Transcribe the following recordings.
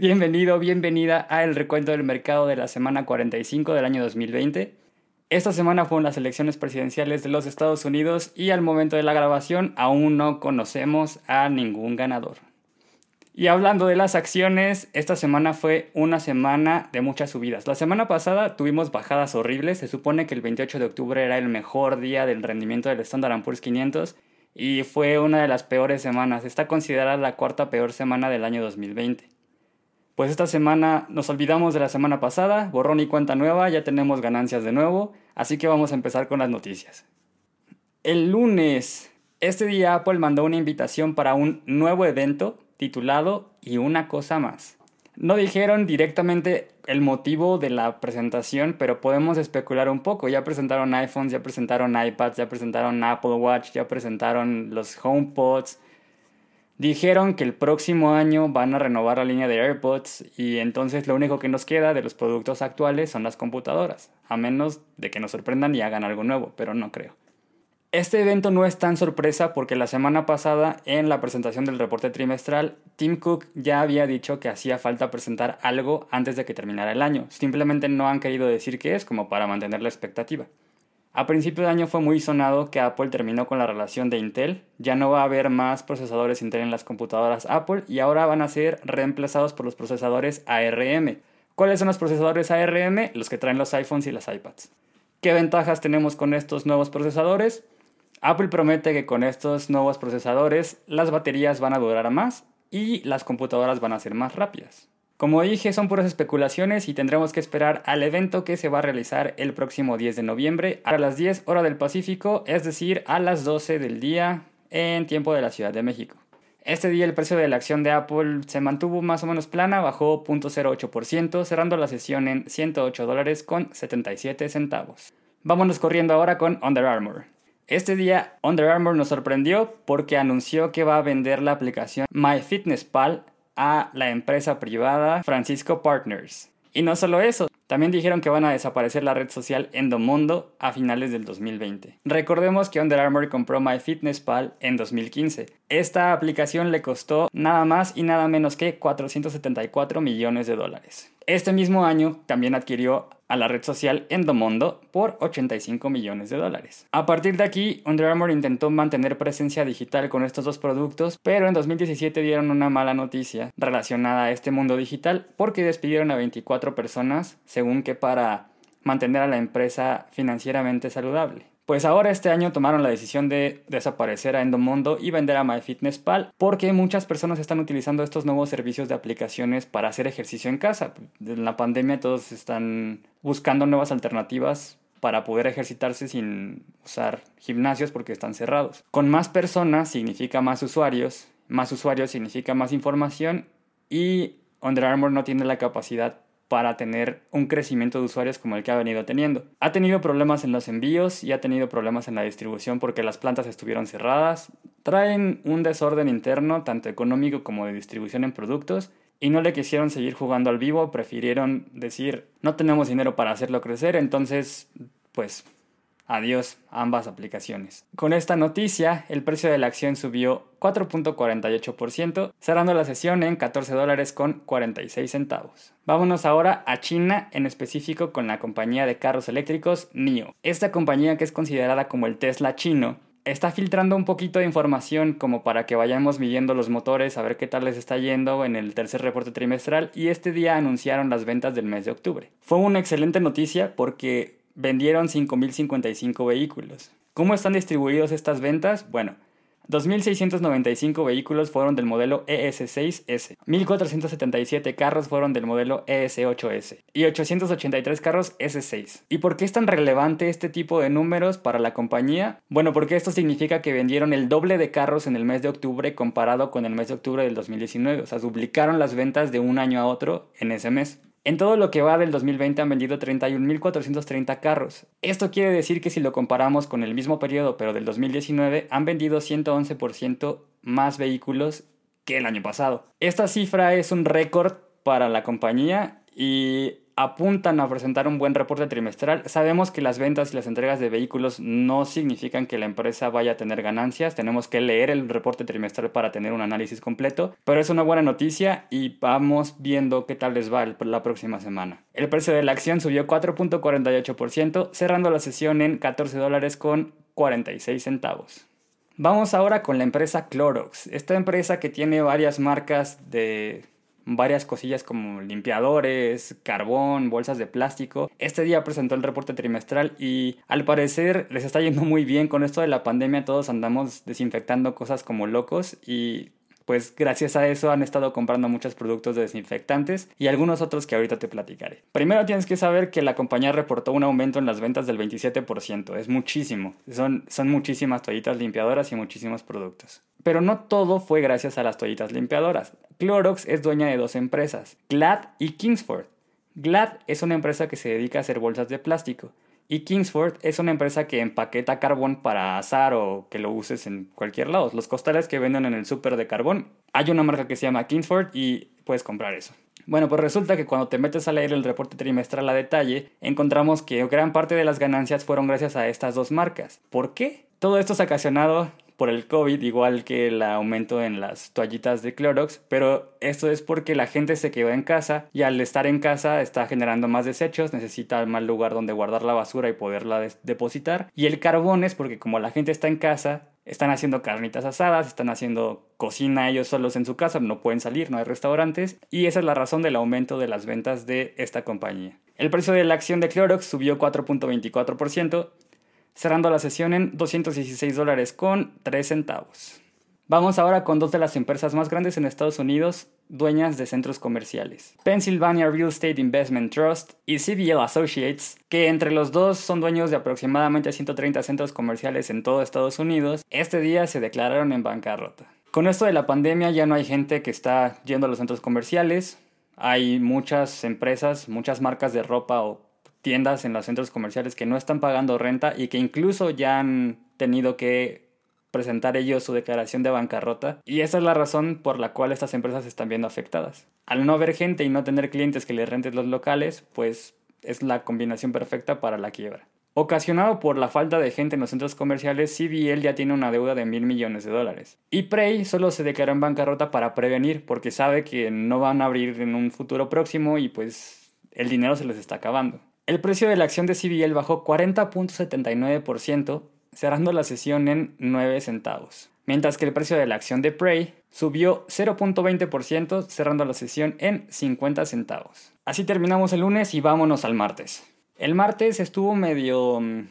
Bienvenido, bienvenida a el recuento del mercado de la semana 45 del año 2020. Esta semana fueron las elecciones presidenciales de los Estados Unidos y al momento de la grabación aún no conocemos a ningún ganador. Y hablando de las acciones, esta semana fue una semana de muchas subidas. La semana pasada tuvimos bajadas horribles. Se supone que el 28 de octubre era el mejor día del rendimiento del Standard Poor's 500 y fue una de las peores semanas. Está considerada la cuarta peor semana del año 2020. Pues esta semana nos olvidamos de la semana pasada, borrón y cuenta nueva, ya tenemos ganancias de nuevo, así que vamos a empezar con las noticias. El lunes, este día Apple mandó una invitación para un nuevo evento titulado Y una cosa más. No dijeron directamente el motivo de la presentación, pero podemos especular un poco. Ya presentaron iPhones, ya presentaron iPads, ya presentaron Apple Watch, ya presentaron los HomePods, Dijeron que el próximo año van a renovar la línea de AirPods y entonces lo único que nos queda de los productos actuales son las computadoras, a menos de que nos sorprendan y hagan algo nuevo, pero no creo. Este evento no es tan sorpresa porque la semana pasada en la presentación del reporte trimestral, Tim Cook ya había dicho que hacía falta presentar algo antes de que terminara el año. Simplemente no han querido decir qué es como para mantener la expectativa. A principio de año fue muy sonado que Apple terminó con la relación de Intel, ya no va a haber más procesadores Intel en las computadoras Apple y ahora van a ser reemplazados por los procesadores ARM. ¿Cuáles son los procesadores ARM? Los que traen los iPhones y las iPads. ¿Qué ventajas tenemos con estos nuevos procesadores? Apple promete que con estos nuevos procesadores las baterías van a durar más y las computadoras van a ser más rápidas. Como dije, son puras especulaciones y tendremos que esperar al evento que se va a realizar el próximo 10 de noviembre a las 10 horas del Pacífico, es decir, a las 12 del día en tiempo de la Ciudad de México. Este día el precio de la acción de Apple se mantuvo más o menos plana, bajó 0.08%, cerrando la sesión en 108 dólares con 77 centavos. Vámonos corriendo ahora con Under Armour. Este día Under Armour nos sorprendió porque anunció que va a vender la aplicación MyFitnessPal a la empresa privada Francisco Partners. Y no solo eso, también dijeron que van a desaparecer la red social Endomondo a finales del 2020. Recordemos que Under Armour compró MyFitnessPal en 2015. Esta aplicación le costó nada más y nada menos que 474 millones de dólares. Este mismo año también adquirió a la red social Endomondo por 85 millones de dólares. A partir de aquí, Under Armour intentó mantener presencia digital con estos dos productos, pero en 2017 dieron una mala noticia relacionada a este mundo digital porque despidieron a 24 personas, según que para mantener a la empresa financieramente saludable. Pues ahora este año tomaron la decisión de desaparecer a Endomondo y vender a MyFitnessPal porque muchas personas están utilizando estos nuevos servicios de aplicaciones para hacer ejercicio en casa. En la pandemia todos están buscando nuevas alternativas para poder ejercitarse sin usar gimnasios porque están cerrados. Con más personas significa más usuarios, más usuarios significa más información y Under Armour no tiene la capacidad para tener un crecimiento de usuarios como el que ha venido teniendo. Ha tenido problemas en los envíos y ha tenido problemas en la distribución porque las plantas estuvieron cerradas. Traen un desorden interno, tanto económico como de distribución en productos, y no le quisieron seguir jugando al vivo, prefirieron decir, no tenemos dinero para hacerlo crecer, entonces, pues Adiós ambas aplicaciones. Con esta noticia, el precio de la acción subió 4.48%, cerrando la sesión en 14 dólares con 46 centavos. Vámonos ahora a China, en específico con la compañía de carros eléctricos NIO. Esta compañía que es considerada como el Tesla chino, está filtrando un poquito de información como para que vayamos midiendo los motores, a ver qué tal les está yendo en el tercer reporte trimestral y este día anunciaron las ventas del mes de octubre. Fue una excelente noticia porque vendieron 5.055 vehículos. ¿Cómo están distribuidos estas ventas? Bueno, 2.695 vehículos fueron del modelo ES6S, 1.477 carros fueron del modelo ES8S y 883 carros S6. ¿Y por qué es tan relevante este tipo de números para la compañía? Bueno, porque esto significa que vendieron el doble de carros en el mes de octubre comparado con el mes de octubre del 2019, o sea, duplicaron las ventas de un año a otro en ese mes. En todo lo que va del 2020 han vendido 31.430 carros. Esto quiere decir que si lo comparamos con el mismo periodo, pero del 2019, han vendido 111% más vehículos que el año pasado. Esta cifra es un récord para la compañía y apuntan a presentar un buen reporte trimestral. Sabemos que las ventas y las entregas de vehículos no significan que la empresa vaya a tener ganancias. Tenemos que leer el reporte trimestral para tener un análisis completo. Pero es una buena noticia y vamos viendo qué tal les va la próxima semana. El precio de la acción subió 4.48%, cerrando la sesión en 14 dólares con 46 centavos. Vamos ahora con la empresa Clorox. Esta empresa que tiene varias marcas de varias cosillas como limpiadores, carbón, bolsas de plástico. Este día presentó el reporte trimestral y al parecer les está yendo muy bien con esto de la pandemia. Todos andamos desinfectando cosas como locos y pues gracias a eso han estado comprando muchos productos de desinfectantes y algunos otros que ahorita te platicaré. Primero tienes que saber que la compañía reportó un aumento en las ventas del 27%, es muchísimo, son, son muchísimas toallitas limpiadoras y muchísimos productos. Pero no todo fue gracias a las toallitas limpiadoras. Clorox es dueña de dos empresas, Glad y Kingsford. Glad es una empresa que se dedica a hacer bolsas de plástico y Kingsford es una empresa que empaqueta carbón para asar o que lo uses en cualquier lado. Los costales que venden en el súper de carbón. Hay una marca que se llama Kingsford y puedes comprar eso. Bueno, pues resulta que cuando te metes a leer el reporte trimestral a detalle, encontramos que gran parte de las ganancias fueron gracias a estas dos marcas. ¿Por qué? Todo esto es ocasionado por el COVID, igual que el aumento en las toallitas de Clorox, pero esto es porque la gente se quedó en casa y al estar en casa está generando más desechos, necesita más lugar donde guardar la basura y poderla depositar. Y el carbón es porque como la gente está en casa, están haciendo carnitas asadas, están haciendo cocina ellos solos en su casa, no pueden salir, no hay restaurantes, y esa es la razón del aumento de las ventas de esta compañía. El precio de la acción de Clorox subió 4.24%, cerrando la sesión en 216 dólares con 3 centavos. Vamos ahora con dos de las empresas más grandes en Estados Unidos, dueñas de centros comerciales. Pennsylvania Real Estate Investment Trust y CBL Associates, que entre los dos son dueños de aproximadamente 130 centros comerciales en todo Estados Unidos, este día se declararon en bancarrota. Con esto de la pandemia ya no hay gente que está yendo a los centros comerciales, hay muchas empresas, muchas marcas de ropa o tiendas en los centros comerciales que no están pagando renta y que incluso ya han tenido que presentar ellos su declaración de bancarrota y esa es la razón por la cual estas empresas están viendo afectadas. Al no haber gente y no tener clientes que les renten los locales, pues es la combinación perfecta para la quiebra. Ocasionado por la falta de gente en los centros comerciales, CBL ya tiene una deuda de mil millones de dólares. Y Prey solo se declaró en bancarrota para prevenir, porque sabe que no van a abrir en un futuro próximo y pues el dinero se les está acabando. El precio de la acción de CBL bajó 40.79%, cerrando la sesión en 9 centavos, mientras que el precio de la acción de Prey subió 0.20%, cerrando la sesión en 50 centavos. Así terminamos el lunes y vámonos al martes. El martes estuvo medio mm,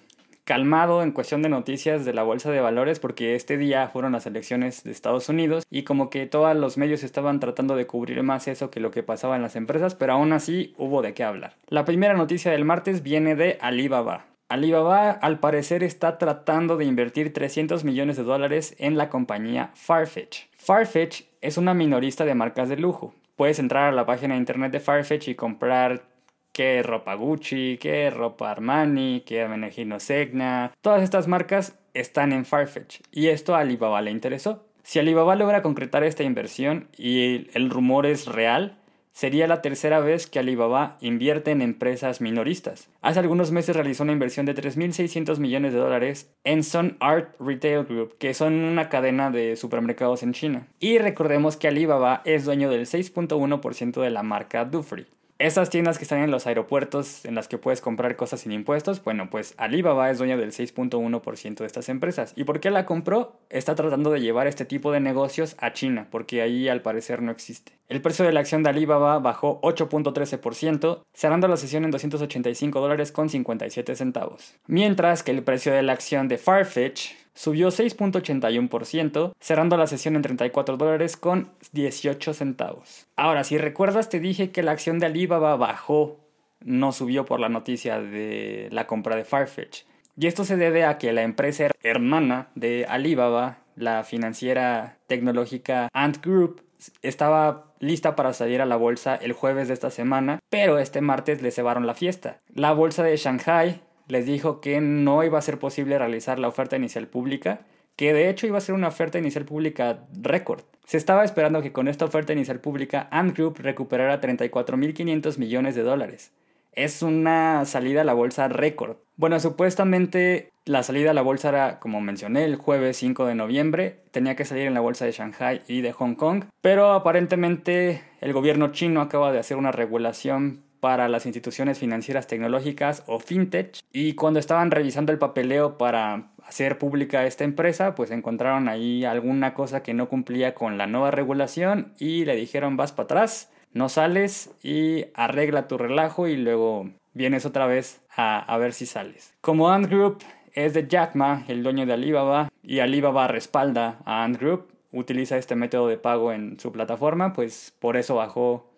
calmado en cuestión de noticias de la bolsa de valores porque este día fueron las elecciones de Estados Unidos y como que todos los medios estaban tratando de cubrir más eso que lo que pasaba en las empresas, pero aún así hubo de qué hablar. La primera noticia del martes viene de Alibaba. Alibaba al parecer está tratando de invertir 300 millones de dólares en la compañía Farfetch. Farfetch es una minorista de marcas de lujo. Puedes entrar a la página de internet de Farfetch y comprar que ropa Gucci, que ropa Armani, que Menegino Segna. Todas estas marcas están en Farfetch y esto a Alibaba le interesó. Si Alibaba logra concretar esta inversión y el rumor es real, sería la tercera vez que Alibaba invierte en empresas minoristas. Hace algunos meses realizó una inversión de 3.600 millones de dólares en Sun Art Retail Group, que son una cadena de supermercados en China. Y recordemos que Alibaba es dueño del 6.1% de la marca Dufry. Esas tiendas que están en los aeropuertos en las que puedes comprar cosas sin impuestos, bueno, pues Alibaba es dueña del 6.1% de estas empresas. ¿Y por qué la compró? Está tratando de llevar este tipo de negocios a China, porque ahí al parecer no existe. El precio de la acción de Alibaba bajó 8.13%, cerrando la sesión en 285 dólares con 57 centavos. Mientras que el precio de la acción de Farfetch subió 6.81%, cerrando la sesión en 34 dólares con 18 centavos. Ahora, si recuerdas, te dije que la acción de Alibaba bajó, no subió por la noticia de la compra de Farfetch. Y esto se debe a que la empresa hermana de Alibaba, la financiera tecnológica Ant Group, estaba lista para salir a la bolsa el jueves de esta semana, pero este martes le cebaron la fiesta. La bolsa de Shanghai les dijo que no iba a ser posible realizar la oferta inicial pública, que de hecho iba a ser una oferta inicial pública récord. Se estaba esperando que con esta oferta inicial pública Ant Group recuperara 34.500 millones de dólares. Es una salida a la bolsa récord. Bueno, supuestamente la salida a la bolsa era, como mencioné, el jueves 5 de noviembre. Tenía que salir en la bolsa de Shanghai y de Hong Kong. Pero aparentemente el gobierno chino acaba de hacer una regulación para las instituciones financieras tecnológicas o fintech. Y cuando estaban revisando el papeleo para hacer pública esta empresa pues encontraron ahí alguna cosa que no cumplía con la nueva regulación y le dijeron vas para atrás no sales y arregla tu relajo y luego vienes otra vez a, a ver si sales como Ant Group es de Jack Ma el dueño de Alibaba y Alibaba respalda a Ant Group utiliza este método de pago en su plataforma pues por eso bajó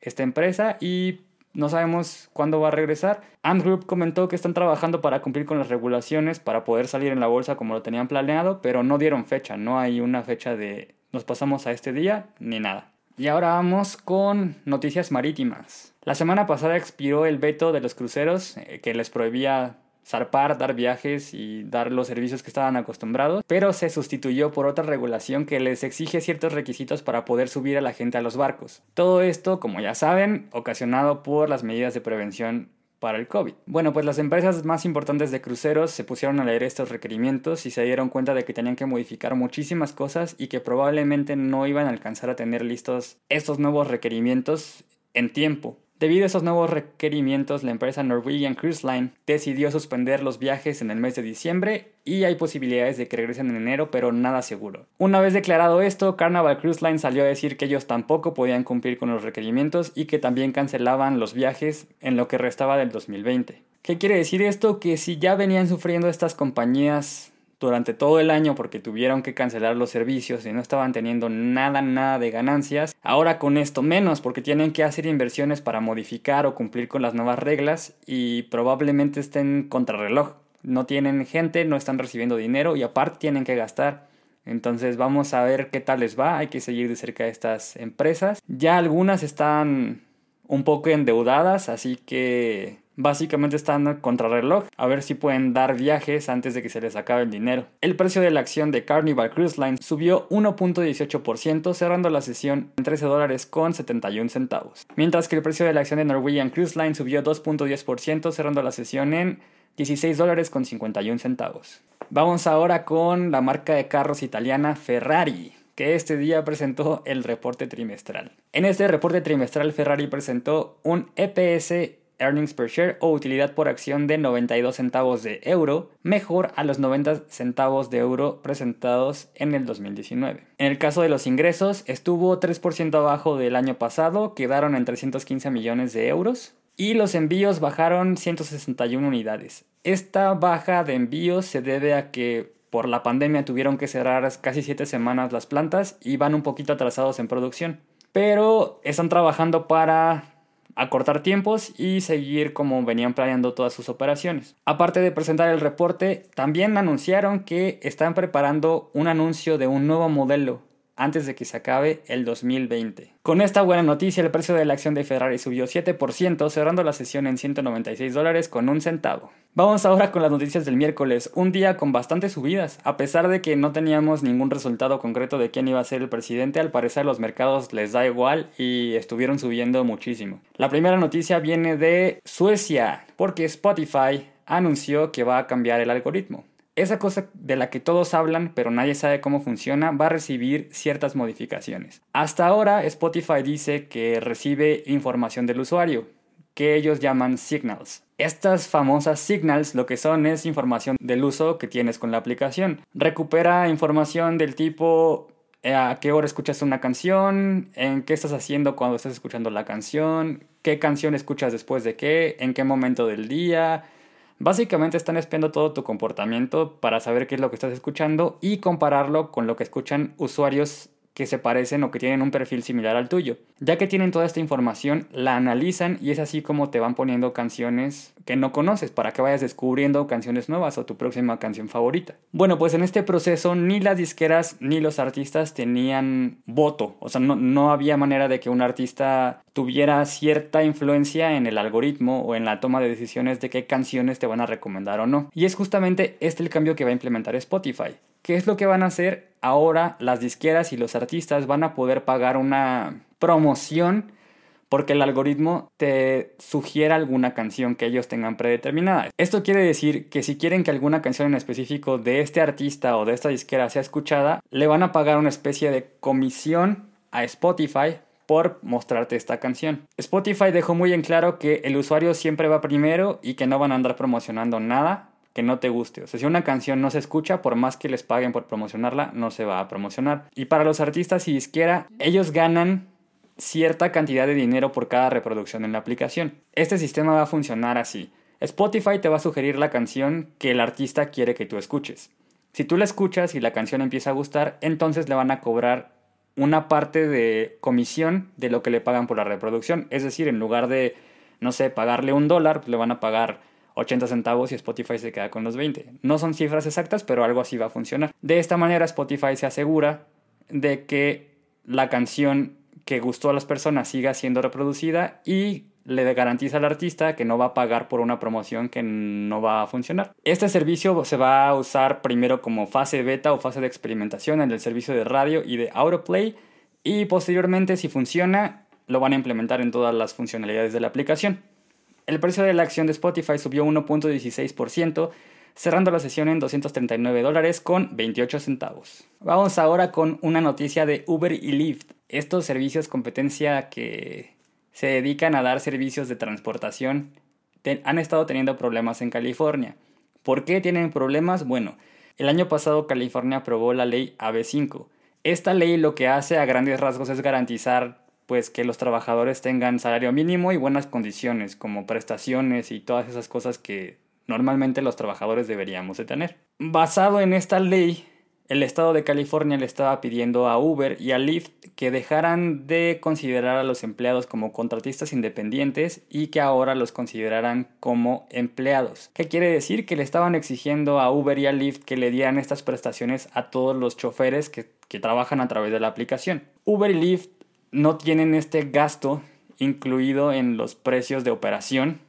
esta empresa y no sabemos cuándo va a regresar. Ant Group comentó que están trabajando para cumplir con las regulaciones para poder salir en la bolsa como lo tenían planeado, pero no dieron fecha, no hay una fecha de nos pasamos a este día ni nada. Y ahora vamos con noticias marítimas. La semana pasada expiró el veto de los cruceros eh, que les prohibía zarpar, dar viajes y dar los servicios que estaban acostumbrados, pero se sustituyó por otra regulación que les exige ciertos requisitos para poder subir a la gente a los barcos. Todo esto, como ya saben, ocasionado por las medidas de prevención para el COVID. Bueno, pues las empresas más importantes de cruceros se pusieron a leer estos requerimientos y se dieron cuenta de que tenían que modificar muchísimas cosas y que probablemente no iban a alcanzar a tener listos estos nuevos requerimientos en tiempo. Debido a esos nuevos requerimientos, la empresa Norwegian Cruise Line decidió suspender los viajes en el mes de diciembre y hay posibilidades de que regresen en enero, pero nada seguro. Una vez declarado esto, Carnival Cruise Line salió a decir que ellos tampoco podían cumplir con los requerimientos y que también cancelaban los viajes en lo que restaba del 2020. ¿Qué quiere decir esto? Que si ya venían sufriendo estas compañías durante todo el año porque tuvieron que cancelar los servicios y no estaban teniendo nada, nada de ganancias. Ahora con esto menos porque tienen que hacer inversiones para modificar o cumplir con las nuevas reglas y probablemente estén contrarreloj. No tienen gente, no están recibiendo dinero y aparte tienen que gastar. Entonces vamos a ver qué tal les va. Hay que seguir de cerca estas empresas. Ya algunas están un poco endeudadas, así que Básicamente están contrarreloj, a ver si pueden dar viajes antes de que se les acabe el dinero. El precio de la acción de Carnival Cruise Line subió 1.18%, cerrando la sesión en 13 dólares con 71 centavos. Mientras que el precio de la acción de Norwegian Cruise Line subió 2.10%, cerrando la sesión en 16 dólares con 51 centavos. Vamos ahora con la marca de carros italiana Ferrari que este día presentó el reporte trimestral. En este reporte trimestral Ferrari presentó un EPS earnings per share o utilidad por acción de 92 centavos de euro, mejor a los 90 centavos de euro presentados en el 2019. En el caso de los ingresos, estuvo 3% abajo del año pasado, quedaron en 315 millones de euros, y los envíos bajaron 161 unidades. Esta baja de envíos se debe a que por la pandemia tuvieron que cerrar casi 7 semanas las plantas y van un poquito atrasados en producción. Pero están trabajando para acortar tiempos y seguir como venían planeando todas sus operaciones. Aparte de presentar el reporte, también anunciaron que están preparando un anuncio de un nuevo modelo antes de que se acabe el 2020. Con esta buena noticia, el precio de la acción de Ferrari subió 7%, cerrando la sesión en 196 dólares con un centavo. Vamos ahora con las noticias del miércoles, un día con bastantes subidas. A pesar de que no teníamos ningún resultado concreto de quién iba a ser el presidente, al parecer los mercados les da igual y estuvieron subiendo muchísimo. La primera noticia viene de Suecia, porque Spotify anunció que va a cambiar el algoritmo esa cosa de la que todos hablan pero nadie sabe cómo funciona va a recibir ciertas modificaciones. Hasta ahora Spotify dice que recibe información del usuario, que ellos llaman signals. Estas famosas signals lo que son es información del uso que tienes con la aplicación. Recupera información del tipo eh, a qué hora escuchas una canción, en qué estás haciendo cuando estás escuchando la canción, qué canción escuchas después de qué, en qué momento del día, Básicamente están espiando todo tu comportamiento para saber qué es lo que estás escuchando y compararlo con lo que escuchan usuarios que se parecen o que tienen un perfil similar al tuyo. Ya que tienen toda esta información, la analizan y es así como te van poniendo canciones que no conoces para que vayas descubriendo canciones nuevas o tu próxima canción favorita. Bueno, pues en este proceso ni las disqueras ni los artistas tenían voto, o sea, no, no había manera de que un artista tuviera cierta influencia en el algoritmo o en la toma de decisiones de qué canciones te van a recomendar o no. Y es justamente este el cambio que va a implementar Spotify. ¿Qué es lo que van a hacer? Ahora las disqueras y los artistas van a poder pagar una promoción porque el algoritmo te sugiere alguna canción que ellos tengan predeterminada. Esto quiere decir que si quieren que alguna canción en específico de este artista o de esta disquera sea escuchada, le van a pagar una especie de comisión a Spotify por mostrarte esta canción. Spotify dejó muy en claro que el usuario siempre va primero y que no van a andar promocionando nada que no te guste. O sea, si una canción no se escucha, por más que les paguen por promocionarla, no se va a promocionar. Y para los artistas y disquera, ellos ganan cierta cantidad de dinero por cada reproducción en la aplicación. Este sistema va a funcionar así. Spotify te va a sugerir la canción que el artista quiere que tú escuches. Si tú la escuchas y la canción empieza a gustar, entonces le van a cobrar una parte de comisión de lo que le pagan por la reproducción. Es decir, en lugar de, no sé, pagarle un dólar, le van a pagar 80 centavos y Spotify se queda con los 20. No son cifras exactas, pero algo así va a funcionar. De esta manera Spotify se asegura de que la canción que gustó a las personas siga siendo reproducida y le garantiza al artista que no va a pagar por una promoción que no va a funcionar. Este servicio se va a usar primero como fase beta o fase de experimentación en el servicio de radio y de Autoplay y posteriormente si funciona lo van a implementar en todas las funcionalidades de la aplicación. El precio de la acción de Spotify subió 1.16%, cerrando la sesión en 239 dólares con 28 centavos. Vamos ahora con una noticia de Uber y Lyft, estos servicios competencia que se dedican a dar servicios de transportación han estado teniendo problemas en California. ¿Por qué tienen problemas? Bueno, el año pasado California aprobó la ley AB5. Esta ley lo que hace a grandes rasgos es garantizar pues que los trabajadores tengan salario mínimo y buenas condiciones como prestaciones y todas esas cosas que normalmente los trabajadores deberíamos de tener. Basado en esta ley, el estado de California le estaba pidiendo a Uber y a Lyft que dejaran de considerar a los empleados como contratistas independientes y que ahora los consideraran como empleados. ¿Qué quiere decir? Que le estaban exigiendo a Uber y a Lyft que le dieran estas prestaciones a todos los choferes que, que trabajan a través de la aplicación. Uber y Lyft no tienen este gasto incluido en los precios de operación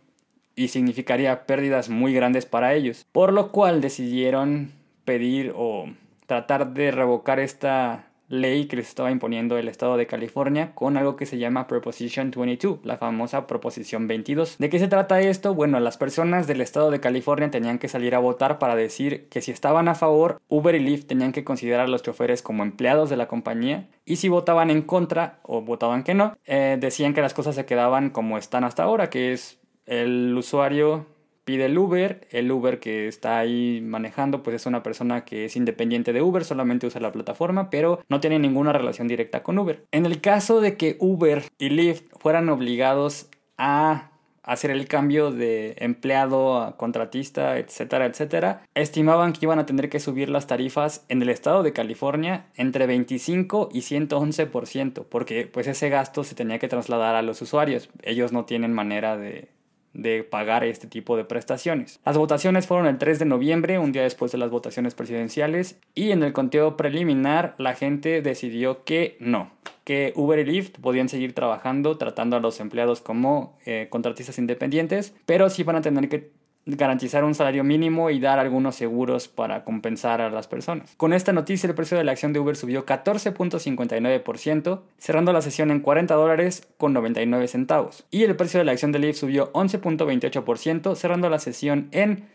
y significaría pérdidas muy grandes para ellos. Por lo cual decidieron pedir o tratar de revocar esta ley que les estaba imponiendo el estado de California con algo que se llama Proposition 22, la famosa Proposición 22. ¿De qué se trata esto? Bueno, las personas del estado de California tenían que salir a votar para decir que si estaban a favor, Uber y Lyft tenían que considerar a los choferes como empleados de la compañía y si votaban en contra o votaban que no, eh, decían que las cosas se quedaban como están hasta ahora, que es el usuario pide el Uber, el Uber que está ahí manejando pues es una persona que es independiente de Uber, solamente usa la plataforma, pero no tiene ninguna relación directa con Uber. En el caso de que Uber y Lyft fueran obligados a hacer el cambio de empleado a contratista, etcétera, etcétera, estimaban que iban a tener que subir las tarifas en el estado de California entre 25 y 111%, porque pues ese gasto se tenía que trasladar a los usuarios. Ellos no tienen manera de, de pagar este tipo de prestaciones. Las votaciones fueron el 3 de noviembre, un día después de las votaciones presidenciales, y en el conteo preliminar la gente decidió que no, que Uber y Lyft podían seguir trabajando tratando a los empleados como eh, contratistas independientes, pero sí van a tener que garantizar un salario mínimo y dar algunos seguros para compensar a las personas. Con esta noticia el precio de la acción de Uber subió 14.59%, cerrando la sesión en 40 dólares con 99 centavos. Y el precio de la acción de Lyft subió 11.28%, cerrando la sesión en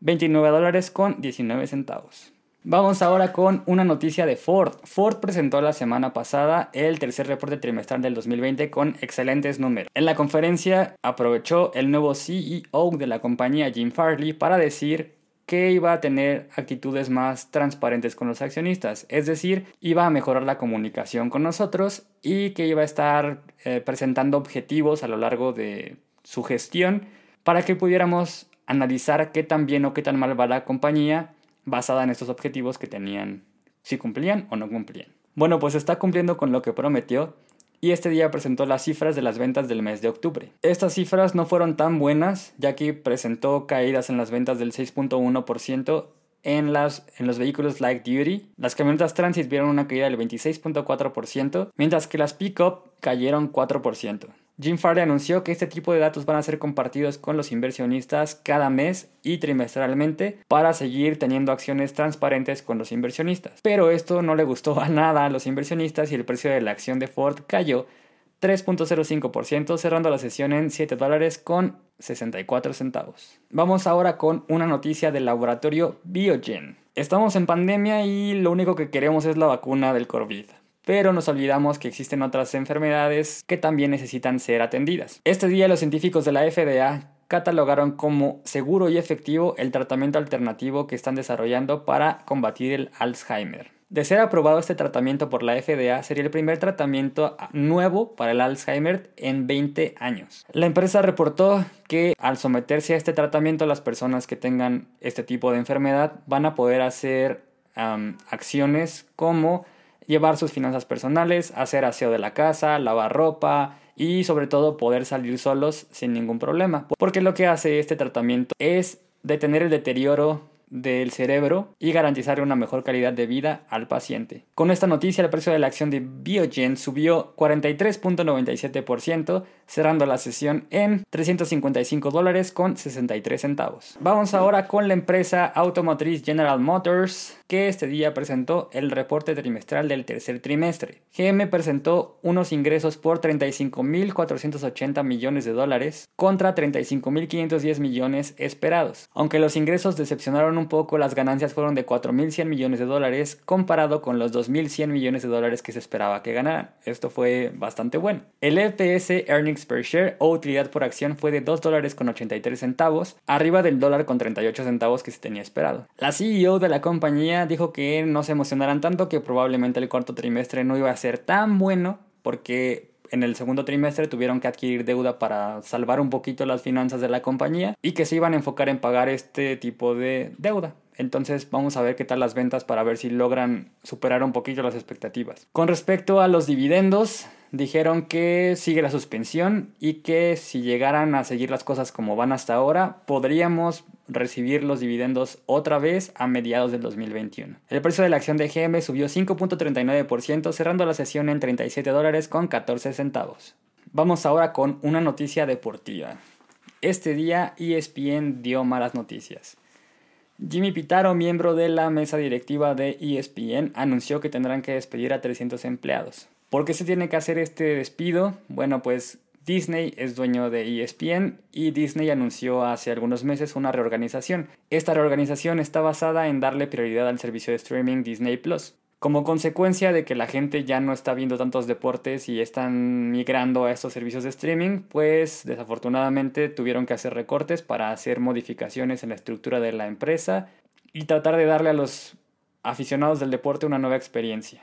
29 dólares con 19 centavos. Vamos ahora con una noticia de Ford. Ford presentó la semana pasada el tercer reporte trimestral del 2020 con excelentes números. En la conferencia aprovechó el nuevo CEO de la compañía, Jim Farley, para decir que iba a tener actitudes más transparentes con los accionistas, es decir, iba a mejorar la comunicación con nosotros y que iba a estar eh, presentando objetivos a lo largo de su gestión para que pudiéramos analizar qué tan bien o qué tan mal va la compañía basada en estos objetivos que tenían, si cumplían o no cumplían. Bueno, pues está cumpliendo con lo que prometió y este día presentó las cifras de las ventas del mes de octubre. Estas cifras no fueron tan buenas, ya que presentó caídas en las ventas del 6.1% en, en los vehículos light duty. Las camionetas transit vieron una caída del 26.4%, mientras que las pickup cayeron 4%. Jim Farley anunció que este tipo de datos van a ser compartidos con los inversionistas cada mes y trimestralmente para seguir teniendo acciones transparentes con los inversionistas. Pero esto no le gustó a nada a los inversionistas y el precio de la acción de Ford cayó 3.05%, cerrando la sesión en 7 dólares con 64 centavos. Vamos ahora con una noticia del laboratorio Biogen. Estamos en pandemia y lo único que queremos es la vacuna del COVID pero nos olvidamos que existen otras enfermedades que también necesitan ser atendidas. Este día los científicos de la FDA catalogaron como seguro y efectivo el tratamiento alternativo que están desarrollando para combatir el Alzheimer. De ser aprobado este tratamiento por la FDA, sería el primer tratamiento nuevo para el Alzheimer en 20 años. La empresa reportó que al someterse a este tratamiento, las personas que tengan este tipo de enfermedad van a poder hacer acciones como llevar sus finanzas personales, hacer aseo de la casa, lavar ropa y sobre todo poder salir solos sin ningún problema. Porque lo que hace este tratamiento es detener el deterioro del cerebro y garantizar una mejor calidad de vida al paciente. Con esta noticia, el precio de la acción de Biogen subió 43.97%, cerrando la sesión en 355 dólares con 63 centavos. Vamos ahora con la empresa automotriz General Motors, que este día presentó el reporte trimestral del tercer trimestre. GM presentó unos ingresos por 35.480 millones de dólares contra 35.510 millones esperados. Aunque los ingresos decepcionaron un poco, las ganancias fueron de 4.100 millones de dólares comparado con los 2.100 millones de dólares que se esperaba que ganaran. Esto fue bastante bueno. El EPS Earnings per Share o utilidad por acción fue de 2 dólares con 83 centavos, arriba del dólar con 38 centavos que se tenía esperado. La CEO de la compañía dijo que no se emocionaran tanto, que probablemente el cuarto trimestre no iba a ser tan bueno, porque en el segundo trimestre tuvieron que adquirir deuda para salvar un poquito las finanzas de la compañía y que se iban a enfocar en pagar este tipo de deuda. Entonces vamos a ver qué tal las ventas para ver si logran superar un poquito las expectativas. Con respecto a los dividendos, dijeron que sigue la suspensión y que si llegaran a seguir las cosas como van hasta ahora, podríamos recibir los dividendos otra vez a mediados del 2021. El precio de la acción de GM subió 5.39%, cerrando la sesión en 37 dólares con 14 centavos. Vamos ahora con una noticia deportiva. Este día ESPN dio malas noticias. Jimmy Pitaro, miembro de la mesa directiva de ESPN, anunció que tendrán que despedir a 300 empleados. ¿Por qué se tiene que hacer este despido? Bueno, pues Disney es dueño de ESPN y Disney anunció hace algunos meses una reorganización. Esta reorganización está basada en darle prioridad al servicio de streaming Disney Plus. Como consecuencia de que la gente ya no está viendo tantos deportes y están migrando a estos servicios de streaming, pues desafortunadamente tuvieron que hacer recortes para hacer modificaciones en la estructura de la empresa y tratar de darle a los aficionados del deporte una nueva experiencia.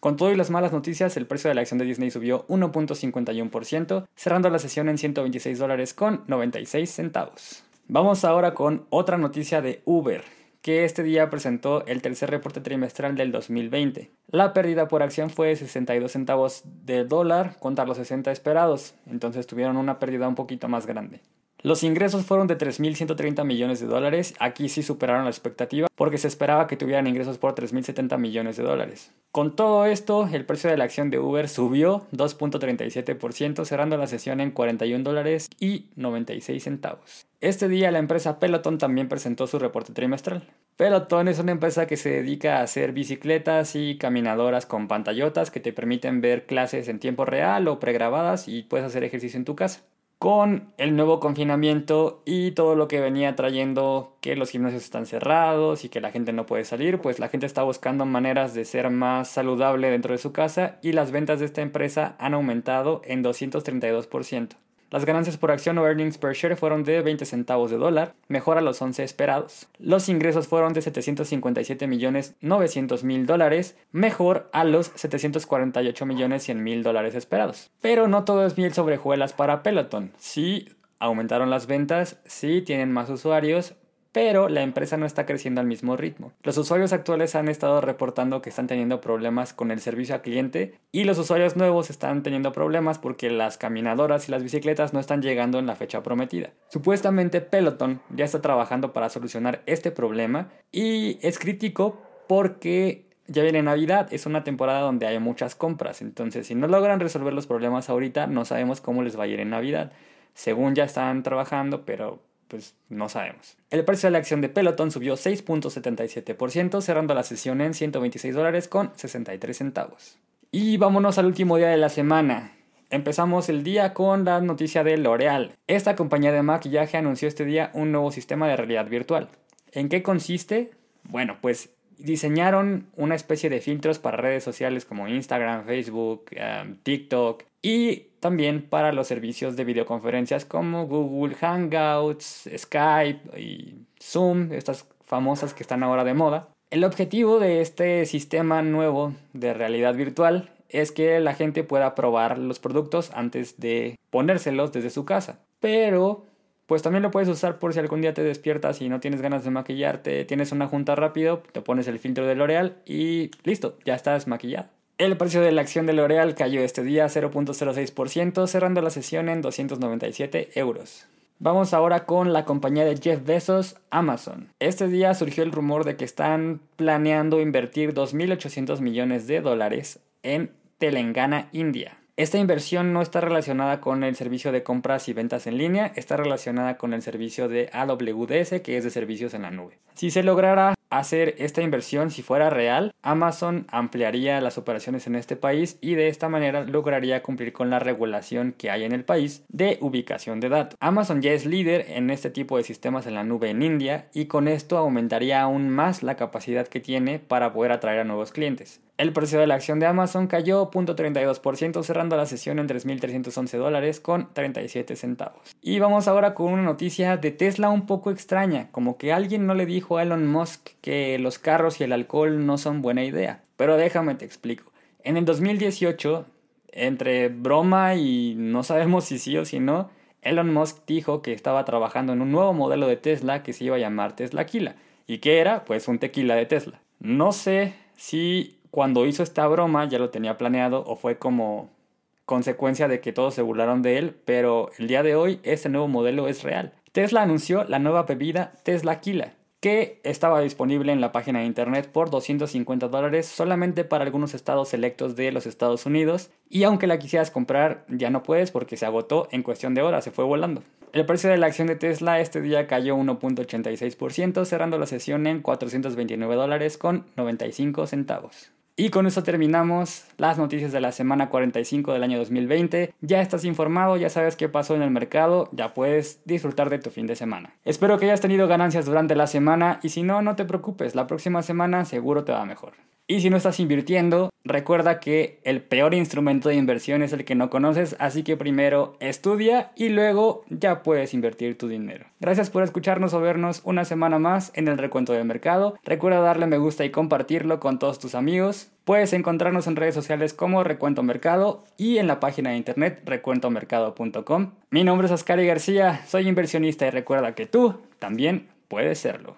Con todo y las malas noticias, el precio de la acción de Disney subió 1.51%, cerrando la sesión en 126 dólares con 96 centavos. Vamos ahora con otra noticia de Uber, que este día presentó el tercer reporte trimestral del 2020. La pérdida por acción fue de 62 centavos de dólar contra los 60 esperados, entonces tuvieron una pérdida un poquito más grande. Los ingresos fueron de 3.130 millones de dólares, aquí sí superaron la expectativa porque se esperaba que tuvieran ingresos por 3.070 millones de dólares. Con todo esto, el precio de la acción de Uber subió 2.37%, cerrando la sesión en 41 dólares y 96 centavos. Este día la empresa Peloton también presentó su reporte trimestral. Peloton es una empresa que se dedica a hacer bicicletas y caminadoras con pantallotas que te permiten ver clases en tiempo real o pregrabadas y puedes hacer ejercicio en tu casa con el nuevo confinamiento y todo lo que venía trayendo que los gimnasios están cerrados y que la gente no puede salir, pues la gente está buscando maneras de ser más saludable dentro de su casa y las ventas de esta empresa han aumentado en 232%. Las ganancias por acción o earnings per share fueron de 20 centavos de dólar, mejor a los 11 esperados. Los ingresos fueron de 757 millones 900 mil dólares, mejor a los 748 millones 100 mil dólares esperados. Pero no todo es miel sobre hojuelas para Peloton. Sí, aumentaron las ventas, sí tienen más usuarios, pero la empresa no está creciendo al mismo ritmo. Los usuarios actuales han estado reportando que están teniendo problemas con el servicio al cliente y los usuarios nuevos están teniendo problemas porque las caminadoras y las bicicletas no están llegando en la fecha prometida. Supuestamente Peloton ya está trabajando para solucionar este problema y es crítico porque ya viene Navidad, es una temporada donde hay muchas compras, entonces si no logran resolver los problemas ahorita no sabemos cómo les va a ir en Navidad. Según ya están trabajando, pero pues no sabemos. El precio de la acción de Peloton subió 6.77%, cerrando la sesión en 126 dólares con 63 centavos. Y vámonos al último día de la semana. Empezamos el día con la noticia de L'Oreal. Esta compañía de maquillaje anunció este día un nuevo sistema de realidad virtual. ¿En qué consiste? Bueno, pues diseñaron una especie de filtros para redes sociales como Instagram, Facebook, um, TikTok y también para los servicios de videoconferencias como Google Hangouts, Skype y Zoom, estas famosas que están ahora de moda. El objetivo de este sistema nuevo de realidad virtual es que la gente pueda probar los productos antes de ponérselos desde su casa. Pero, pues también lo puedes usar por si algún día te despiertas y no tienes ganas de maquillarte, tienes una junta rápido, te pones el filtro de L'Oreal y listo, ya estás maquillado. El precio de la acción de L'Oreal cayó este día 0.06%, cerrando la sesión en 297 euros. Vamos ahora con la compañía de Jeff Bezos, Amazon. Este día surgió el rumor de que están planeando invertir 2.800 millones de dólares en Telangana, India. Esta inversión no está relacionada con el servicio de compras y ventas en línea, está relacionada con el servicio de AWS, que es de servicios en la nube. Si se lograra hacer esta inversión, si fuera real, Amazon ampliaría las operaciones en este país y de esta manera lograría cumplir con la regulación que hay en el país de ubicación de datos. Amazon ya es líder en este tipo de sistemas en la nube en India y con esto aumentaría aún más la capacidad que tiene para poder atraer a nuevos clientes. El precio de la acción de Amazon cayó 0.32% cerrando la sesión en 3.311 dólares con 37 centavos. Y vamos ahora con una noticia de Tesla un poco extraña, como que alguien no le dijo a Elon Musk que los carros y el alcohol no son buena idea. Pero déjame te explico. En el 2018, entre broma y no sabemos si sí o si no, Elon Musk dijo que estaba trabajando en un nuevo modelo de Tesla que se iba a llamar Tesla Tequila. ¿Y qué era? Pues un tequila de Tesla. No sé si cuando hizo esta broma ya lo tenía planeado o fue como consecuencia de que todos se burlaron de él, pero el día de hoy este nuevo modelo es real. Tesla anunció la nueva bebida Tesla Kila, que estaba disponible en la página de internet por 250 dólares solamente para algunos estados selectos de los Estados Unidos y aunque la quisieras comprar ya no puedes porque se agotó en cuestión de horas, se fue volando. El precio de la acción de Tesla este día cayó 1.86% cerrando la sesión en 429 dólares con 95 centavos. Y con eso terminamos las noticias de la semana 45 del año 2020. Ya estás informado, ya sabes qué pasó en el mercado, ya puedes disfrutar de tu fin de semana. Espero que hayas tenido ganancias durante la semana y si no, no te preocupes, la próxima semana seguro te va mejor. Y si no estás invirtiendo, recuerda que el peor instrumento de inversión es el que no conoces, así que primero estudia y luego ya puedes invertir tu dinero. Gracias por escucharnos o vernos una semana más en el recuento del mercado. Recuerda darle me gusta y compartirlo con todos tus amigos. Puedes encontrarnos en redes sociales como Recuento Mercado y en la página de internet recuentomercado.com. Mi nombre es Oscar García, soy inversionista y recuerda que tú también puedes serlo.